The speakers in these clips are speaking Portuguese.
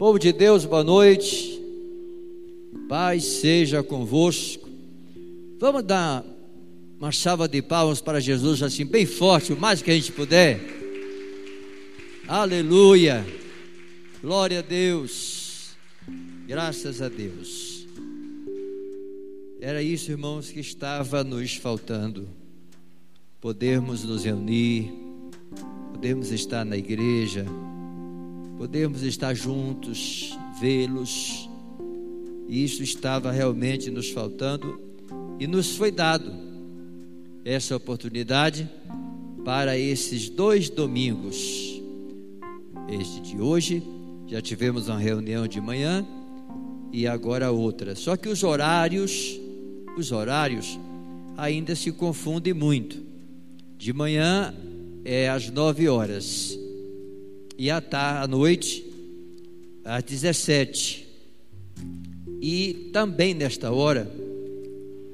Povo de Deus, boa noite. Paz seja convosco. Vamos dar uma salva de palmas para Jesus assim, bem forte, o mais que a gente puder. Aleluia. Glória a Deus. Graças a Deus. Era isso, irmãos, que estava nos faltando. Podermos nos reunir, podermos estar na igreja podermos estar juntos, vê-los. E isso estava realmente nos faltando e nos foi dado essa oportunidade para esses dois domingos. Este de hoje, já tivemos uma reunião de manhã e agora outra. Só que os horários, os horários ainda se confundem muito. De manhã é às nove horas e à, tarde, à noite, às 17. E também nesta hora,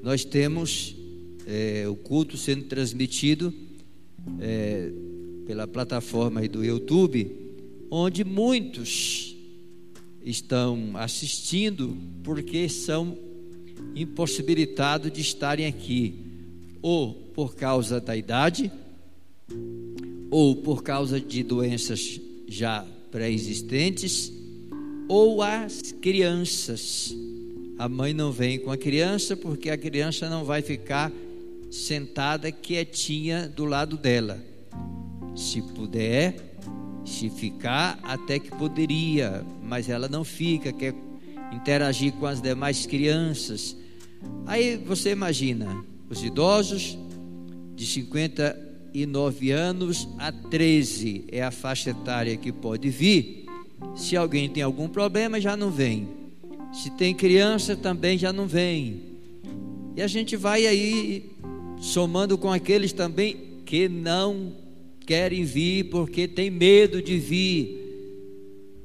nós temos é, o culto sendo transmitido é, pela plataforma do YouTube, onde muitos estão assistindo porque são impossibilitados de estarem aqui, ou por causa da idade, ou por causa de doenças já pré-existentes ou as crianças. A mãe não vem com a criança porque a criança não vai ficar sentada quietinha do lado dela. Se puder, se ficar, até que poderia, mas ela não fica, quer interagir com as demais crianças. Aí você imagina, os idosos de 50 e 9 anos a 13 é a faixa etária que pode vir. Se alguém tem algum problema, já não vem. Se tem criança, também já não vem. E a gente vai aí somando com aqueles também que não querem vir porque tem medo de vir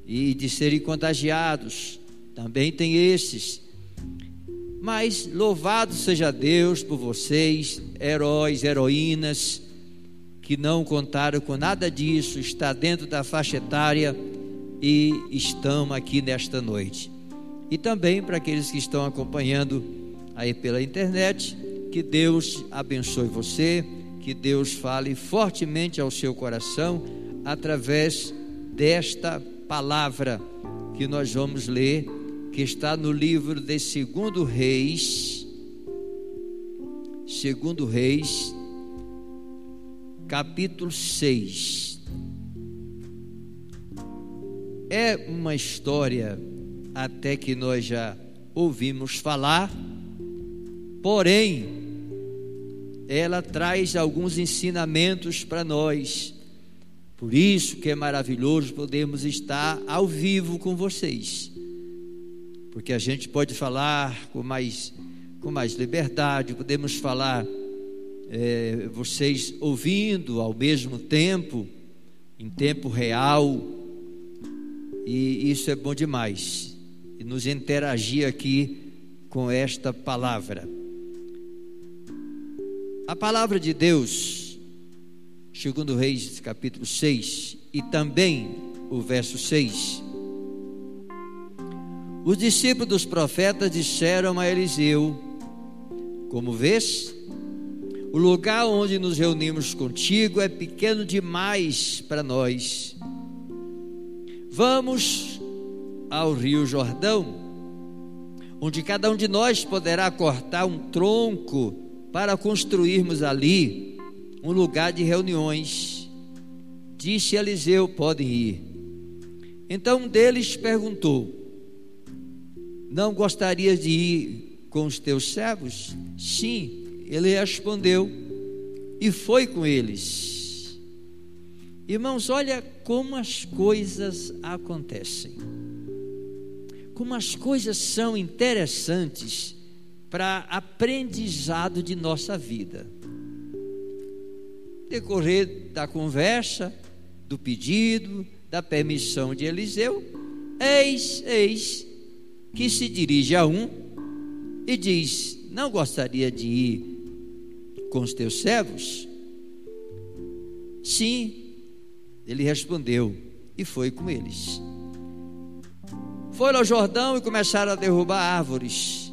e de serem contagiados. Também tem esses. Mas louvado seja Deus por vocês, heróis, heroínas que não contaram com nada disso, está dentro da faixa etária e estão aqui nesta noite. E também para aqueles que estão acompanhando aí pela internet, que Deus abençoe você, que Deus fale fortemente ao seu coração através desta palavra que nós vamos ler, que está no livro de Segundo Reis, Segundo Reis, capítulo 6. É uma história até que nós já ouvimos falar, porém, ela traz alguns ensinamentos para nós. Por isso que é maravilhoso podermos estar ao vivo com vocês. Porque a gente pode falar com mais, com mais liberdade, podemos falar é, vocês ouvindo ao mesmo tempo, em tempo real, e isso é bom demais. E nos interagir aqui com esta palavra. A palavra de Deus, segundo Reis capítulo 6, e também o verso 6. Os discípulos dos profetas disseram a Eliseu: Como vês, o lugar onde nos reunimos contigo é pequeno demais para nós. Vamos ao Rio Jordão, onde cada um de nós poderá cortar um tronco para construirmos ali um lugar de reuniões. Disse Eliseu: podem ir. Então um deles perguntou: Não gostarias de ir com os teus servos? Sim ele respondeu e foi com eles. Irmãos, olha como as coisas acontecem. Como as coisas são interessantes para aprendizado de nossa vida. Decorrer da conversa, do pedido, da permissão de Eliseu, eis, eis, que se dirige a um e diz: Não gostaria de ir com os teus servos? Sim, ele respondeu e foi com eles. foram ao Jordão e começaram a derrubar árvores.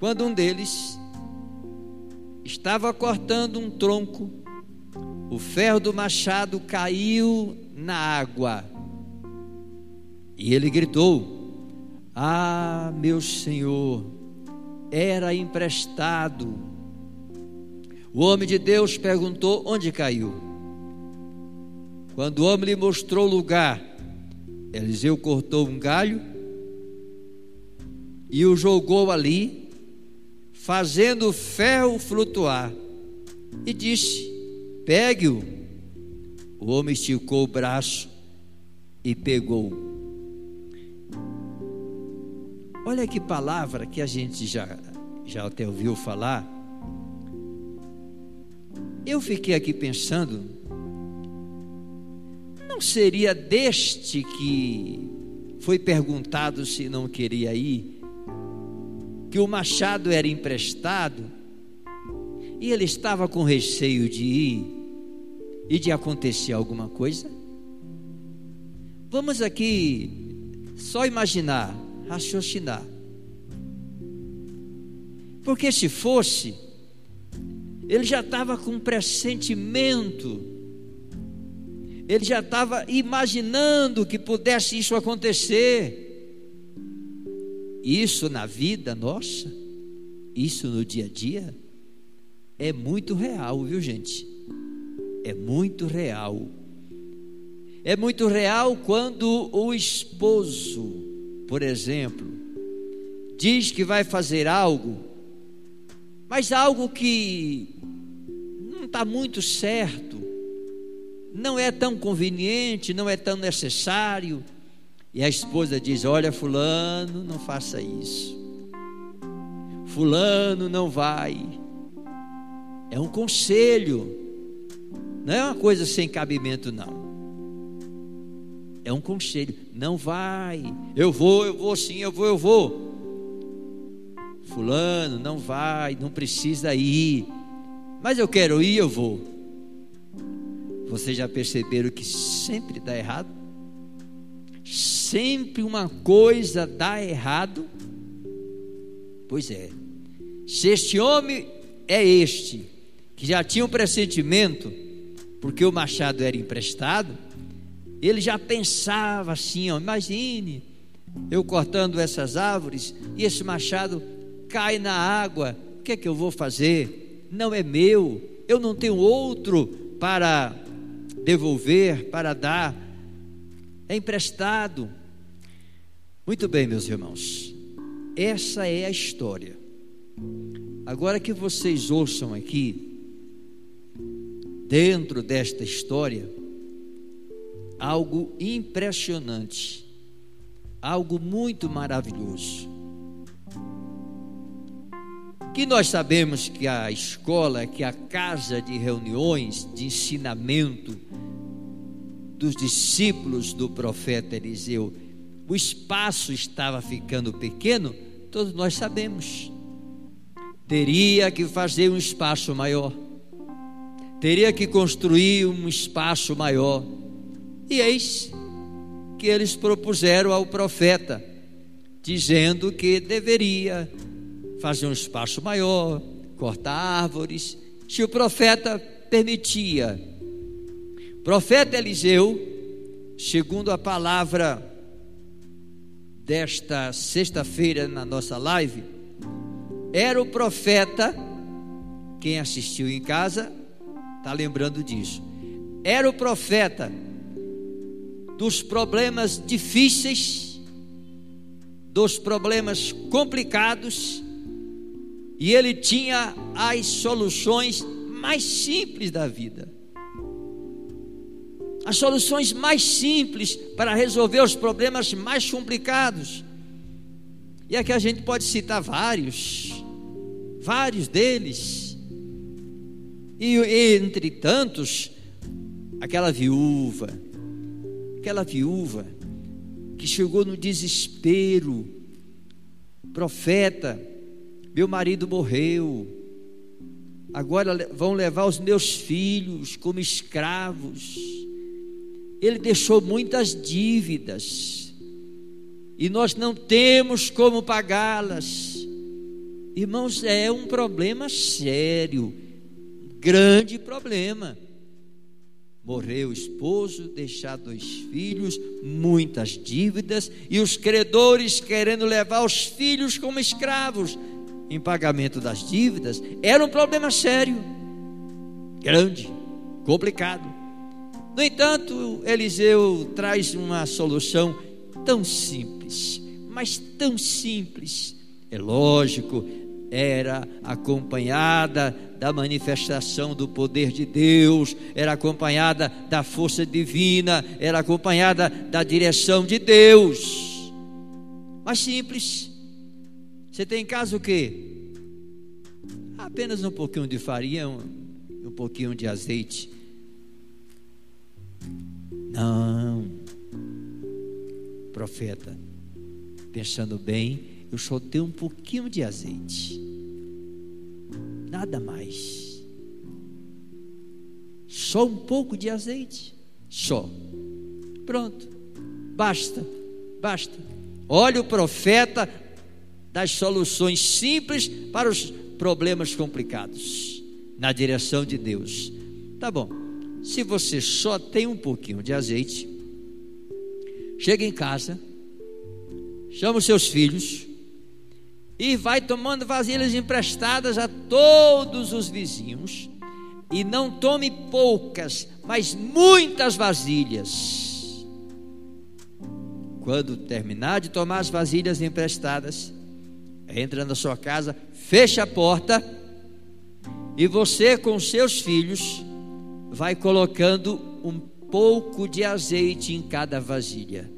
Quando um deles estava cortando um tronco, o ferro do machado caiu na água. E ele gritou: Ah, meu senhor, era emprestado. O homem de Deus perguntou: Onde caiu? Quando o homem lhe mostrou o lugar, Eliseu cortou um galho e o jogou ali, fazendo o ferro flutuar, e disse: Pegue-o. O homem esticou o braço e pegou. Olha que palavra que a gente já, já até ouviu falar. Eu fiquei aqui pensando não seria deste que foi perguntado se não queria ir, que o machado era emprestado e ele estava com receio de ir e de acontecer alguma coisa? Vamos aqui só imaginar, raciocinar. Porque se fosse, ele já estava com pressentimento ele já estava imaginando que pudesse isso acontecer. Isso na vida nossa, isso no dia a dia, é muito real, viu gente? É muito real. É muito real quando o esposo, por exemplo, diz que vai fazer algo, mas algo que não está muito certo, não é tão conveniente, não é tão necessário. E a esposa diz: Olha, Fulano, não faça isso. Fulano não vai. É um conselho, não é uma coisa sem cabimento, não. É um conselho, não vai. Eu vou, eu vou sim, eu vou, eu vou. Fulano, não vai, não precisa ir. Mas eu quero ir, eu vou. Vocês já perceberam que sempre dá errado? Sempre uma coisa dá errado? Pois é. Se este homem é este, que já tinha um pressentimento, porque o machado era emprestado, ele já pensava assim: ó, imagine eu cortando essas árvores e esse machado cai na água, o que é que eu vou fazer? Não é meu, eu não tenho outro para devolver, para dar, é emprestado. Muito bem, meus irmãos, essa é a história. Agora que vocês ouçam aqui, dentro desta história, algo impressionante, algo muito maravilhoso que nós sabemos que a escola, que a casa de reuniões, de ensinamento dos discípulos do profeta Eliseu, o espaço estava ficando pequeno, todos nós sabemos. Teria que fazer um espaço maior, teria que construir um espaço maior. E eis que eles propuseram ao profeta, dizendo que deveria fazer um espaço maior, cortar árvores, se o profeta permitia. O profeta Eliseu, segundo a palavra desta sexta-feira na nossa live, era o profeta, quem assistiu em casa está lembrando disso, era o profeta dos problemas difíceis, dos problemas complicados, e ele tinha as soluções mais simples da vida. As soluções mais simples para resolver os problemas mais complicados. E aqui a gente pode citar vários, vários deles. E entre tantos, aquela viúva, aquela viúva que chegou no desespero, profeta, meu marido morreu. Agora vão levar os meus filhos como escravos. Ele deixou muitas dívidas. e nós não temos como pagá-las. Irmãos, é um problema sério, grande problema. Morreu o esposo, deixar dois filhos, muitas dívidas e os credores querendo levar os filhos como escravos em pagamento das dívidas. Era um problema sério, grande, complicado. No entanto, Eliseu traz uma solução tão simples, mas tão simples. É lógico, era acompanhada da manifestação do poder de Deus, era acompanhada da força divina, era acompanhada da direção de Deus. Mas simples. Você tem em casa o quê? Apenas um pouquinho de farinha, um, um pouquinho de azeite. Não. Profeta, pensando bem, eu só tenho um pouquinho de azeite. Nada mais. Só um pouco de azeite. Só. Pronto. Basta. Basta. Olha o profeta das soluções simples para os problemas complicados. Na direção de Deus. Tá bom. Se você só tem um pouquinho de azeite, chega em casa, chama os seus filhos, e vai tomando vasilhas emprestadas a todos os vizinhos, e não tome poucas, mas muitas vasilhas. Quando terminar de tomar as vasilhas emprestadas, entra na sua casa, fecha a porta, e você com seus filhos vai colocando um pouco de azeite em cada vasilha.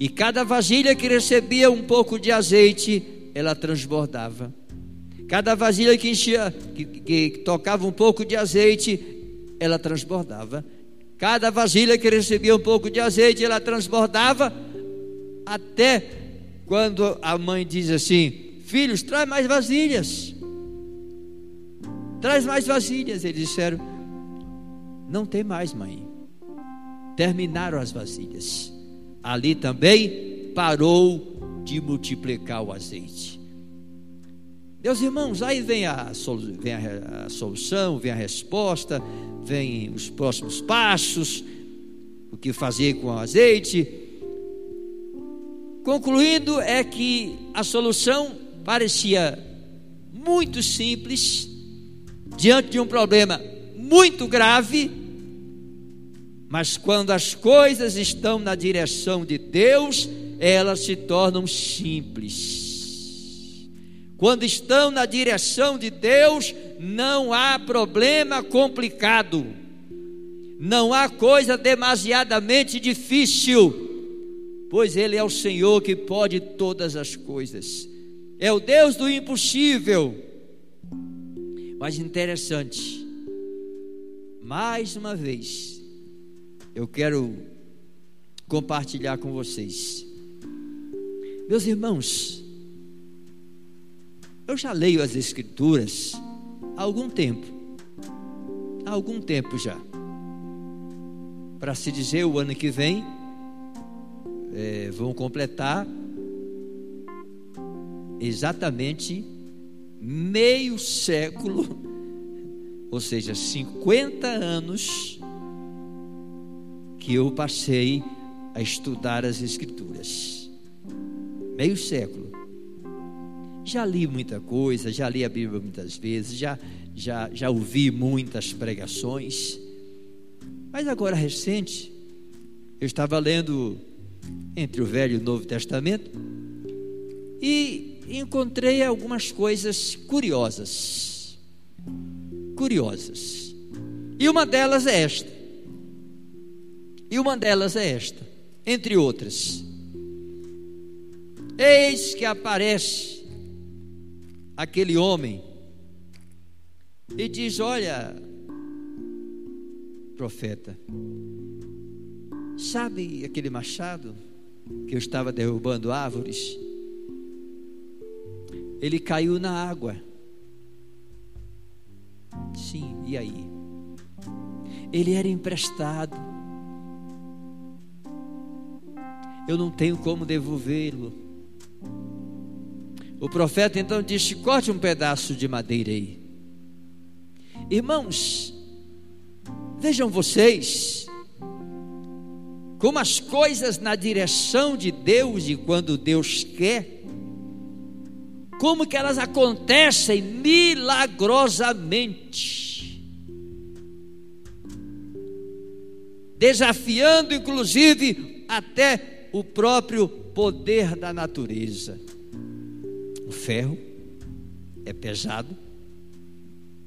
E cada vasilha que recebia um pouco de azeite, ela transbordava. Cada vasilha que enchia, que, que, que tocava um pouco de azeite, ela transbordava. Cada vasilha que recebia um pouco de azeite, ela transbordava. Até quando a mãe diz assim: Filhos, traz mais vasilhas. Traz mais vasilhas. Eles disseram: Não tem mais, mãe. Terminaram as vasilhas ali também parou de multiplicar o azeite. Meus irmãos, aí vem a, vem a, solução, vem a resposta, vem os próximos passos, o que fazer com o azeite. Concluindo, é que a solução parecia muito simples, diante de um problema muito grave, mas quando as coisas estão na direção de Deus, elas se tornam simples. Quando estão na direção de Deus, não há problema complicado, não há coisa demasiadamente difícil, pois Ele é o Senhor que pode todas as coisas, é o Deus do impossível. Mas interessante, mais uma vez, eu quero compartilhar com vocês. Meus irmãos, eu já leio as Escrituras há algum tempo, há algum tempo já. Para se dizer, o ano que vem, é, vão completar exatamente meio século, ou seja, 50 anos que eu passei a estudar as Escrituras. Meio século. Já li muita coisa, já li a Bíblia muitas vezes, já, já, já ouvi muitas pregações. Mas agora, recente, eu estava lendo entre o Velho e o Novo Testamento e encontrei algumas coisas curiosas. Curiosas. E uma delas é esta. E uma delas é esta, entre outras. Eis que aparece aquele homem e diz: Olha, profeta, sabe aquele machado que eu estava derrubando árvores? Ele caiu na água. Sim, e aí? Ele era emprestado eu não tenho como devolvê-lo. O profeta então disse: corte um pedaço de madeira aí. Irmãos, vejam vocês, como as coisas na direção de Deus e quando Deus quer, como que elas acontecem milagrosamente, desafiando inclusive até o próprio poder da natureza. O ferro é pesado,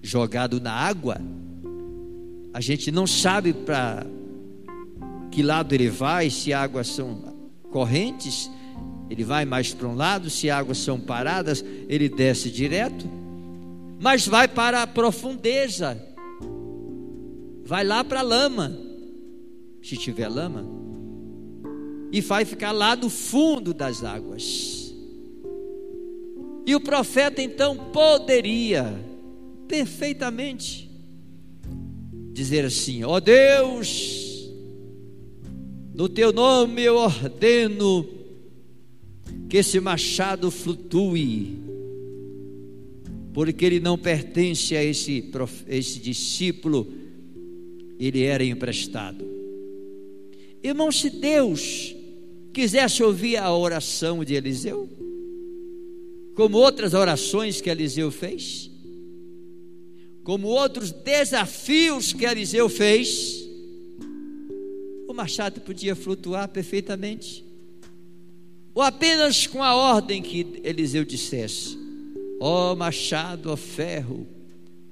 jogado na água, a gente não sabe para que lado ele vai, se águas são correntes, ele vai mais para um lado, se águas são paradas, ele desce direto, mas vai para a profundeza, vai lá para a lama, se tiver lama, e vai ficar lá no fundo das águas. E o profeta então poderia perfeitamente dizer assim: Ó oh Deus, no teu nome eu ordeno que esse machado flutue, porque ele não pertence a esse, esse discípulo, ele era emprestado. Irmão, se Deus quisesse ouvir a oração de Eliseu, como outras orações que Eliseu fez, como outros desafios que Eliseu fez, o machado podia flutuar perfeitamente, ou apenas com a ordem que Eliseu dissesse: Ó oh, machado, ó oh, ferro,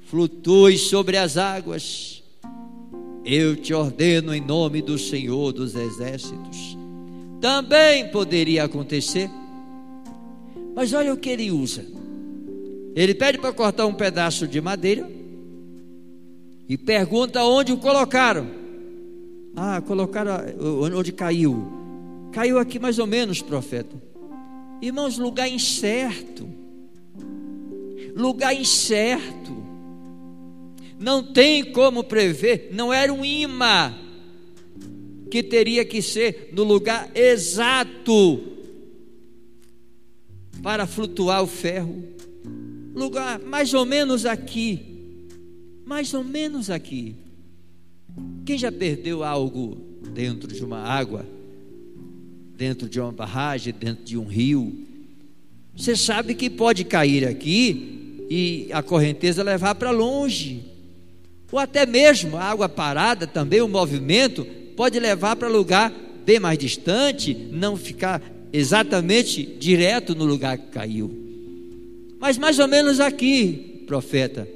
flutue sobre as águas, eu te ordeno em nome do Senhor dos Exércitos. Também poderia acontecer mas olha o que ele usa. Ele pede para cortar um pedaço de madeira e pergunta onde o colocaram. Ah, colocaram onde caiu. Caiu aqui mais ou menos, profeta. Irmãos, lugar incerto. Lugar incerto. Não tem como prever, não era um imã que teria que ser no lugar exato para flutuar o ferro. Lugar mais ou menos aqui. Mais ou menos aqui. Quem já perdeu algo dentro de uma água? Dentro de uma barragem, dentro de um rio? Você sabe que pode cair aqui e a correnteza levar para longe. Ou até mesmo a água parada também, o movimento, pode levar para lugar bem mais distante, não ficar exatamente direto no lugar que caiu. Mas mais ou menos aqui, profeta.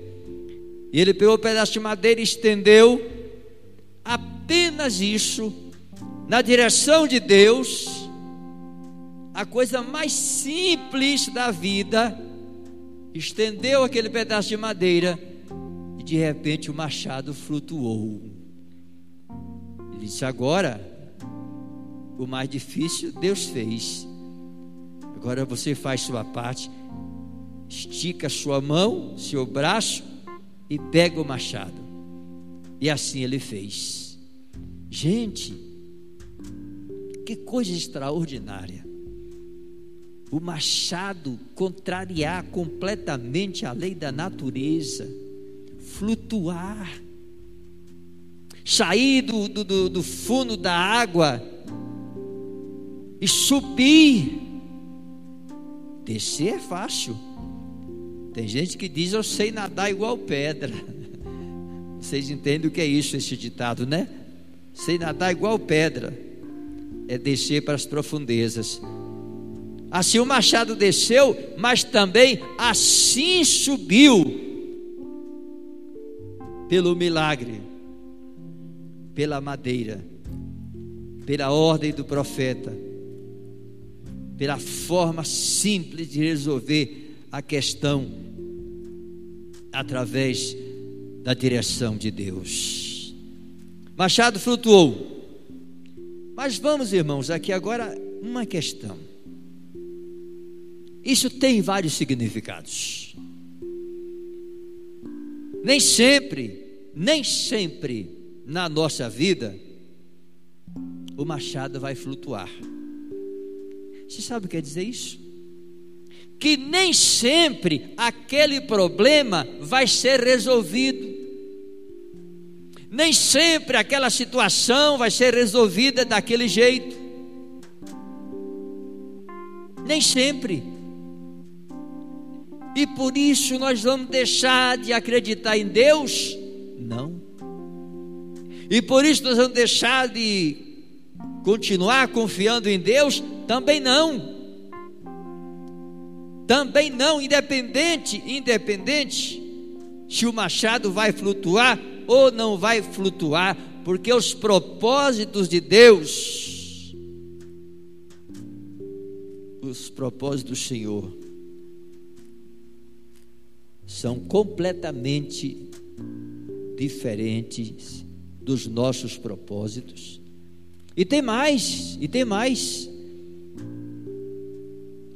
E ele pegou um pedaço de madeira e estendeu apenas isso na direção de Deus. A coisa mais simples da vida, estendeu aquele pedaço de madeira e de repente o machado flutuou. Ele disse: Agora o mais difícil Deus fez. Agora você faz sua parte, estica sua mão, seu braço e pega o machado. E assim ele fez. Gente, que coisa extraordinária. O machado contrariar completamente a lei da natureza, flutuar, sair do, do, do fundo da água e subir. Descer é fácil. Tem gente que diz eu sei nadar igual pedra. Vocês entendem o que é isso, esse ditado, né? Sei nadar igual pedra. É descer para as profundezas. Assim o machado desceu, mas também assim subiu. Pelo milagre, pela madeira, pela ordem do profeta pela forma simples de resolver a questão através da direção de Deus. Machado flutuou. Mas vamos, irmãos, aqui agora uma questão. Isso tem vários significados. Nem sempre, nem sempre na nossa vida o machado vai flutuar. Você sabe o que quer dizer isso? Que nem sempre aquele problema vai ser resolvido. Nem sempre aquela situação vai ser resolvida daquele jeito. Nem sempre. E por isso nós vamos deixar de acreditar em Deus? Não. E por isso nós vamos deixar de continuar confiando em Deus? Também não. Também não, independente, independente se o machado vai flutuar ou não vai flutuar, porque os propósitos de Deus, os propósitos do Senhor, são completamente diferentes dos nossos propósitos. E tem mais, e tem mais.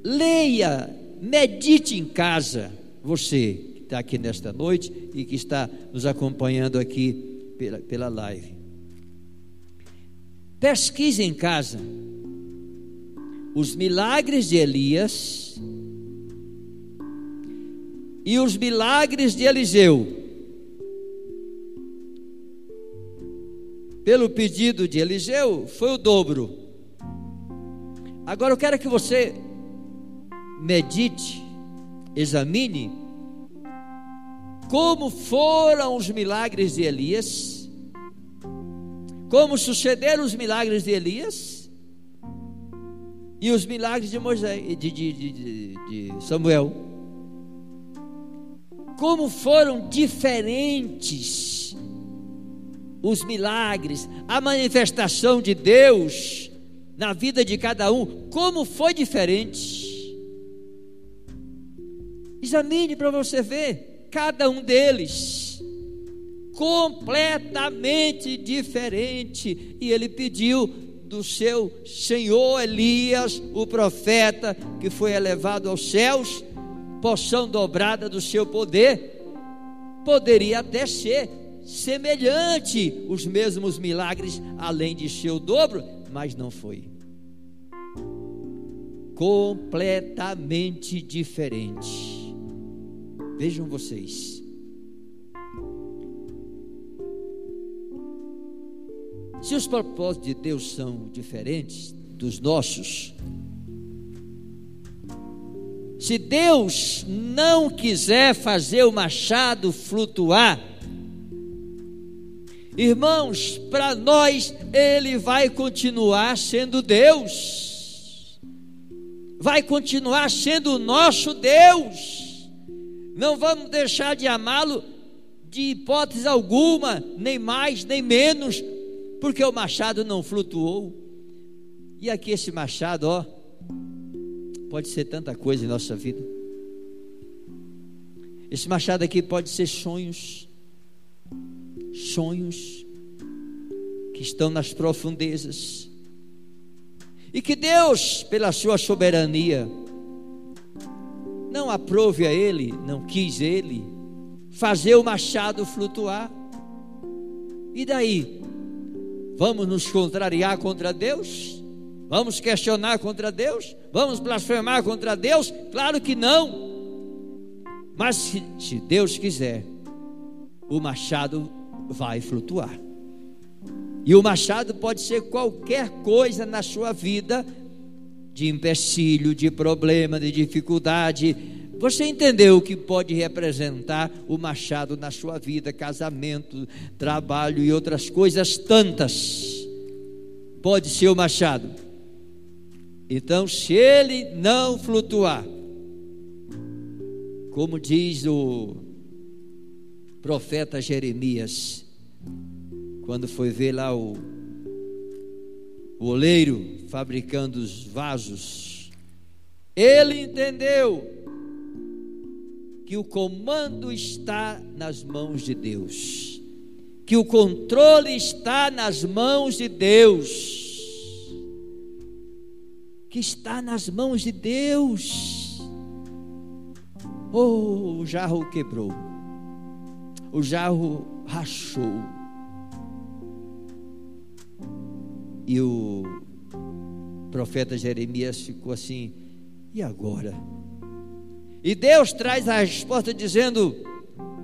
Leia, medite em casa, você está aqui nesta noite e que está nos acompanhando aqui pela, pela live. Pesquise em casa os milagres de Elias e os milagres de Eliseu. Pelo pedido de Eliseu, foi o dobro. Agora eu quero que você medite, examine como foram os milagres de Elias, como sucederam os milagres de Elias e os milagres de Moisés, de, de, de, de Samuel. Como foram diferentes os milagres, a manifestação de Deus na vida de cada um, como foi diferente. Examine para você ver cada um deles completamente diferente. E ele pediu do seu senhor Elias, o profeta, que foi elevado aos céus, porção dobrada do seu poder, poderia até ser semelhante os mesmos milagres, além de seu dobro, mas não foi. Completamente diferente. Vejam vocês. Se os propósitos de Deus são diferentes dos nossos, se Deus não quiser fazer o machado flutuar, irmãos, para nós ele vai continuar sendo Deus, vai continuar sendo o nosso Deus. Não vamos deixar de amá-lo de hipótese alguma, nem mais, nem menos, porque o machado não flutuou. E aqui esse machado, ó, pode ser tanta coisa em nossa vida. Esse machado aqui pode ser sonhos, sonhos que estão nas profundezas. E que Deus, pela sua soberania, não aprove a ele, não quis ele, fazer o machado flutuar. E daí? Vamos nos contrariar contra Deus? Vamos questionar contra Deus? Vamos blasfemar contra Deus? Claro que não. Mas se, se Deus quiser, o machado vai flutuar. E o machado pode ser qualquer coisa na sua vida de empecilho, de problema, de dificuldade. Você entendeu o que pode representar o machado na sua vida, casamento, trabalho e outras coisas tantas. Pode ser o machado. Então, se ele não flutuar, como diz o profeta Jeremias, quando foi ver lá o, o oleiro fabricando os vasos, ele entendeu que o comando está nas mãos de Deus, que o controle está nas mãos de Deus, que está nas mãos de Deus. Oh, o jarro quebrou, o jarro rachou, e o profeta Jeremias ficou assim: e agora? E Deus traz a resposta dizendo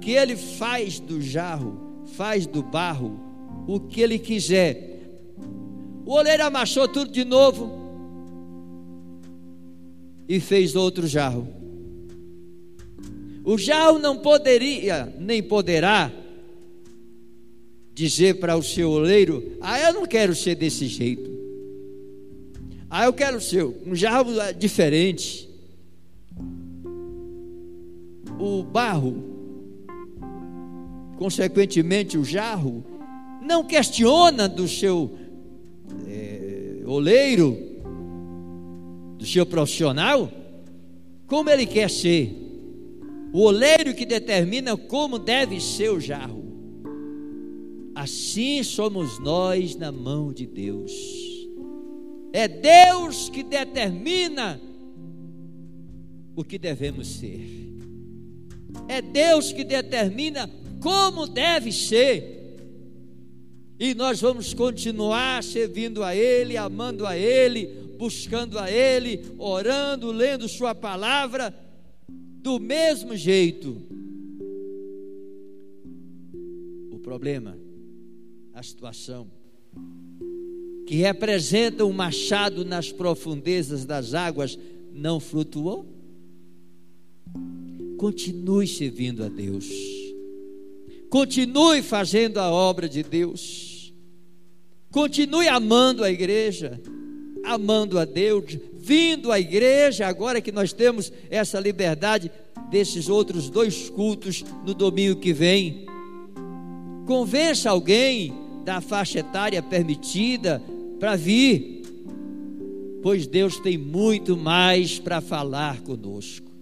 que Ele faz do jarro, faz do barro o que Ele quiser. O oleiro amassou tudo de novo e fez outro jarro. O jarro não poderia, nem poderá, dizer para o seu oleiro: Ah, eu não quero ser desse jeito. Ah, eu quero ser um jarro diferente. O barro, consequentemente o jarro, não questiona do seu é, oleiro, do seu profissional, como ele quer ser. O oleiro que determina como deve ser o jarro. Assim somos nós na mão de Deus. É Deus que determina o que devemos ser. É Deus que determina como deve ser. E nós vamos continuar servindo a Ele, amando a Ele, buscando a Ele, orando, lendo Sua palavra, do mesmo jeito. O problema, a situação, que representa um machado nas profundezas das águas, não flutuou? Continue servindo a Deus. Continue fazendo a obra de Deus. Continue amando a igreja, amando a Deus, vindo à igreja, agora que nós temos essa liberdade desses outros dois cultos no domingo que vem. Convença alguém da faixa etária permitida para vir, pois Deus tem muito mais para falar conosco.